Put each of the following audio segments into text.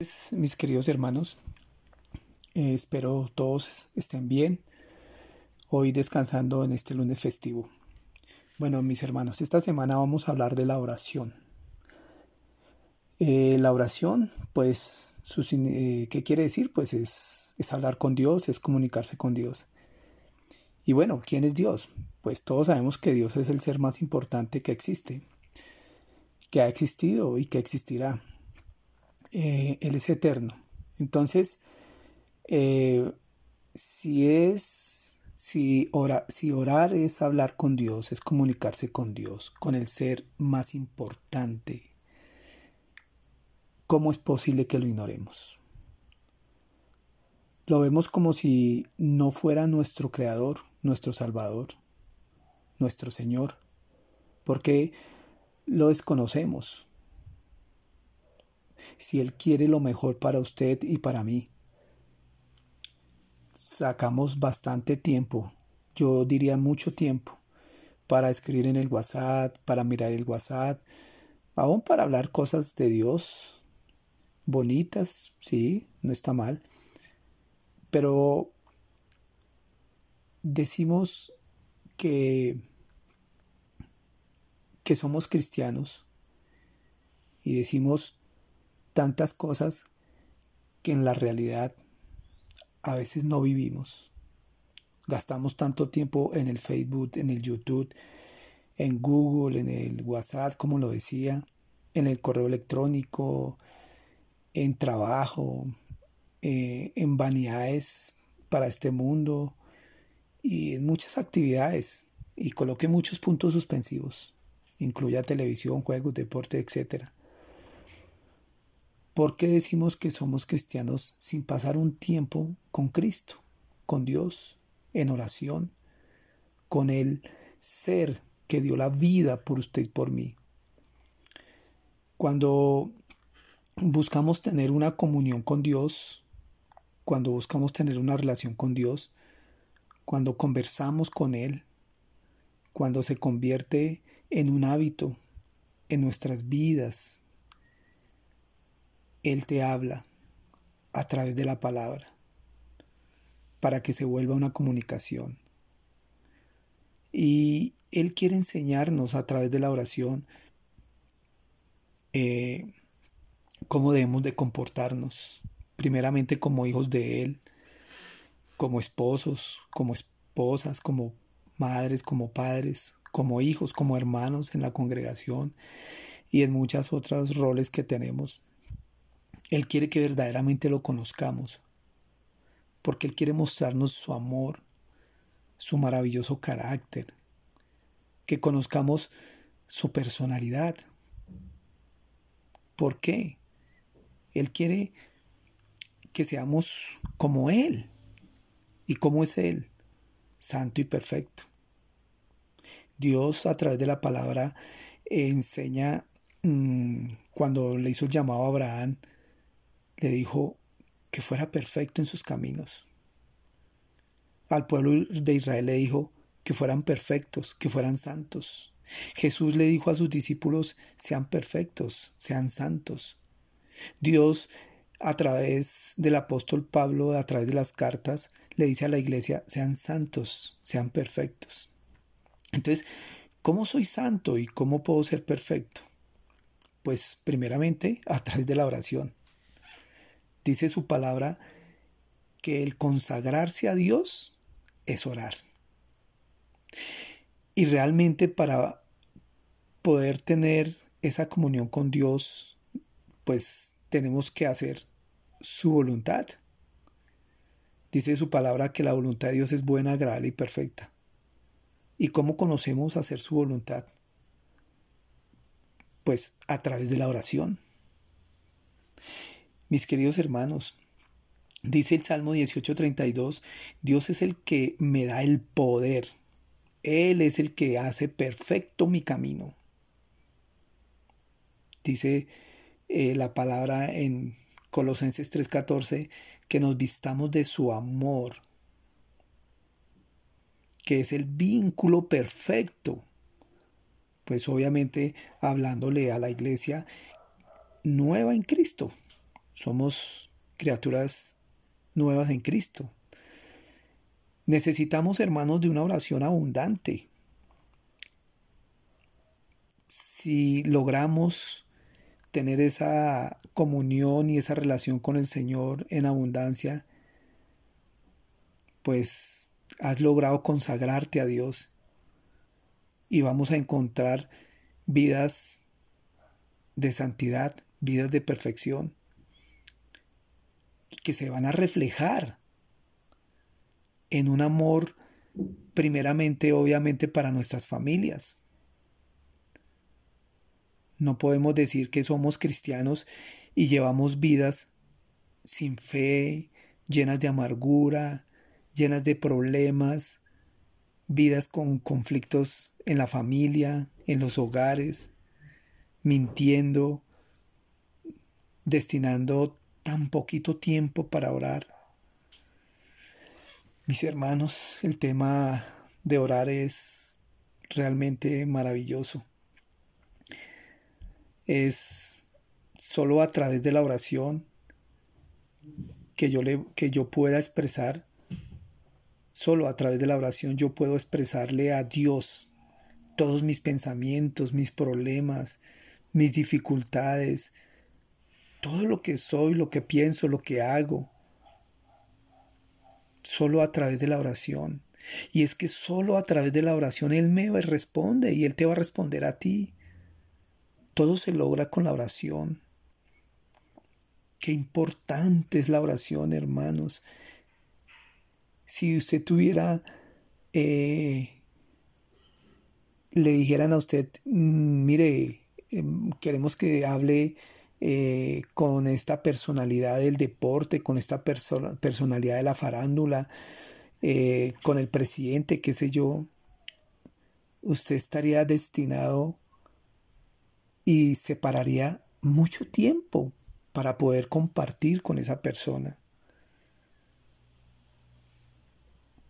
Pues, mis queridos hermanos, eh, espero todos estén bien. Hoy descansando en este lunes festivo. Bueno, mis hermanos, esta semana vamos a hablar de la oración. Eh, la oración, pues, eh, ¿qué quiere decir? Pues es, es hablar con Dios, es comunicarse con Dios. Y bueno, ¿quién es Dios? Pues todos sabemos que Dios es el ser más importante que existe, que ha existido y que existirá. Eh, él es eterno. Entonces, eh, si es, si, si orar es hablar con Dios, es comunicarse con Dios, con el ser más importante, ¿cómo es posible que lo ignoremos? Lo vemos como si no fuera nuestro Creador, nuestro Salvador, nuestro Señor, porque lo desconocemos, si Él quiere lo mejor para usted y para mí. Sacamos bastante tiempo, yo diría mucho tiempo, para escribir en el WhatsApp, para mirar el WhatsApp, aún para hablar cosas de Dios, bonitas, sí, no está mal, pero decimos que, que somos cristianos y decimos tantas cosas que en la realidad a veces no vivimos. Gastamos tanto tiempo en el Facebook, en el YouTube, en Google, en el WhatsApp, como lo decía, en el correo electrónico, en trabajo, eh, en vanidades para este mundo y en muchas actividades. Y coloque muchos puntos suspensivos. Incluya televisión, juegos, deporte, etcétera. ¿Por qué decimos que somos cristianos sin pasar un tiempo con Cristo, con Dios, en oración, con el ser que dio la vida por usted y por mí? Cuando buscamos tener una comunión con Dios, cuando buscamos tener una relación con Dios, cuando conversamos con Él, cuando se convierte en un hábito en nuestras vidas, él te habla a través de la palabra para que se vuelva una comunicación. Y Él quiere enseñarnos a través de la oración eh, cómo debemos de comportarnos, primeramente como hijos de Él, como esposos, como esposas, como madres, como padres, como hijos, como hermanos en la congregación y en muchas otras roles que tenemos él quiere que verdaderamente lo conozcamos, porque Él quiere mostrarnos su amor, su maravilloso carácter, que conozcamos su personalidad. ¿Por qué? Él quiere que seamos como Él. ¿Y cómo es Él? Santo y perfecto. Dios a través de la palabra enseña mm, cuando le hizo el llamado a Abraham le dijo que fuera perfecto en sus caminos. Al pueblo de Israel le dijo que fueran perfectos, que fueran santos. Jesús le dijo a sus discípulos, sean perfectos, sean santos. Dios, a través del apóstol Pablo, a través de las cartas, le dice a la iglesia, sean santos, sean perfectos. Entonces, ¿cómo soy santo y cómo puedo ser perfecto? Pues primeramente a través de la oración. Dice su palabra que el consagrarse a Dios es orar. Y realmente para poder tener esa comunión con Dios, pues tenemos que hacer su voluntad. Dice su palabra que la voluntad de Dios es buena, agradable y perfecta. ¿Y cómo conocemos hacer su voluntad? Pues a través de la oración. Mis queridos hermanos, dice el Salmo 18:32, Dios es el que me da el poder. Él es el que hace perfecto mi camino. Dice eh, la palabra en Colosenses 3:14 que nos vistamos de su amor, que es el vínculo perfecto. Pues obviamente hablándole a la iglesia nueva en Cristo somos criaturas nuevas en Cristo. Necesitamos, hermanos, de una oración abundante. Si logramos tener esa comunión y esa relación con el Señor en abundancia, pues has logrado consagrarte a Dios y vamos a encontrar vidas de santidad, vidas de perfección, que se van a reflejar en un amor primeramente, obviamente, para nuestras familias. No podemos decir que somos cristianos y llevamos vidas sin fe, llenas de amargura, llenas de problemas, vidas con conflictos en la familia, en los hogares, mintiendo, destinando tan poquito tiempo para orar. Mis hermanos, el tema de orar es realmente maravilloso. Es solo a través de la oración que yo, le, que yo pueda expresar, solo a través de la oración yo puedo expresarle a Dios todos mis pensamientos, mis problemas, mis dificultades, todo lo que soy, lo que pienso, lo que hago, solo a través de la oración. Y es que solo a través de la oración Él me responde y Él te va a responder a ti. Todo se logra con la oración. Qué importante es la oración, hermanos. Si usted tuviera, eh, le dijeran a usted, mm, mire, em, queremos que hable eh, con esta personalidad del deporte, con esta personalidad de la farándula, eh, con el presidente, qué sé yo, usted estaría destinado y separaría mucho tiempo para poder compartir con esa persona.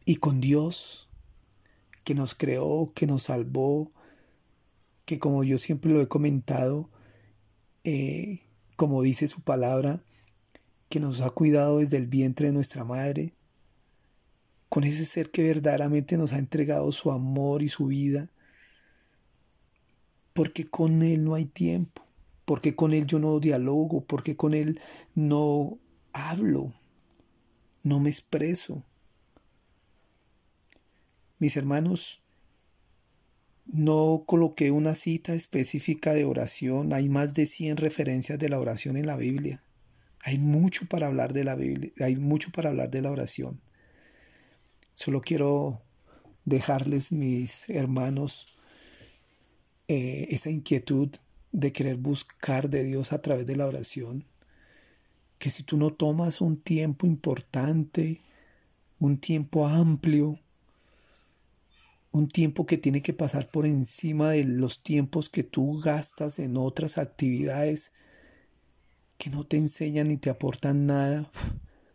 Y con Dios, que nos creó, que nos salvó, que como yo siempre lo he comentado, eh, como dice su palabra, que nos ha cuidado desde el vientre de nuestra madre, con ese ser que verdaderamente nos ha entregado su amor y su vida, porque con Él no hay tiempo, porque con Él yo no dialogo, porque con Él no hablo, no me expreso. Mis hermanos, no coloqué una cita específica de oración, hay más de 100 referencias de la oración en la Biblia. Hay mucho para hablar de la Biblia, hay mucho para hablar de la oración. Solo quiero dejarles, mis hermanos, eh, esa inquietud de querer buscar de Dios a través de la oración. Que si tú no tomas un tiempo importante, un tiempo amplio, un tiempo que tiene que pasar por encima de los tiempos que tú gastas en otras actividades que no te enseñan ni te aportan nada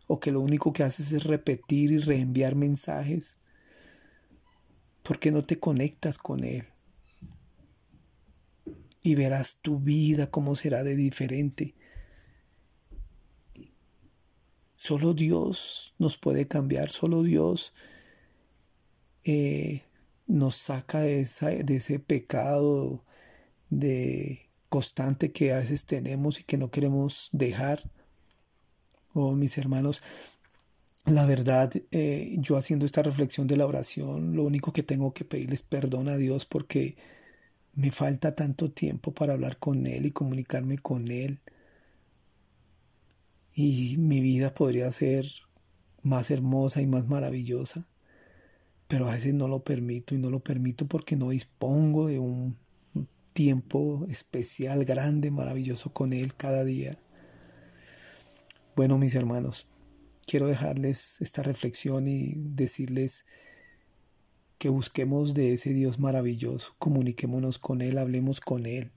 o que lo único que haces es repetir y reenviar mensajes porque no te conectas con él y verás tu vida cómo será de diferente. Solo Dios nos puede cambiar solo Dios eh, nos saca de, de ese pecado de constante que a veces tenemos y que no queremos dejar. Oh, mis hermanos, la verdad, eh, yo haciendo esta reflexión de la oración, lo único que tengo que pedirles perdón a Dios porque me falta tanto tiempo para hablar con Él y comunicarme con Él. Y mi vida podría ser más hermosa y más maravillosa pero a veces no lo permito y no lo permito porque no dispongo de un tiempo especial, grande, maravilloso con Él cada día. Bueno, mis hermanos, quiero dejarles esta reflexión y decirles que busquemos de ese Dios maravilloso, comuniquémonos con Él, hablemos con Él,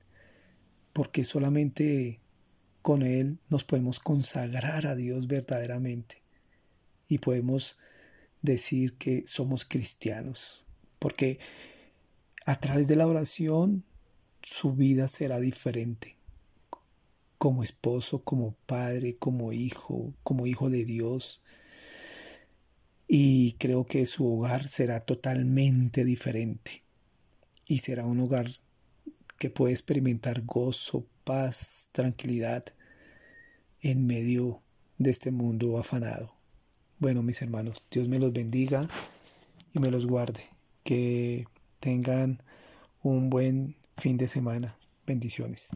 porque solamente con Él nos podemos consagrar a Dios verdaderamente y podemos decir que somos cristianos, porque a través de la oración su vida será diferente. como esposo, como padre, como hijo, como hijo de Dios. Y creo que su hogar será totalmente diferente. Y será un hogar que puede experimentar gozo, paz, tranquilidad en medio de este mundo afanado. Bueno, mis hermanos, Dios me los bendiga y me los guarde. Que tengan un buen fin de semana. Bendiciones.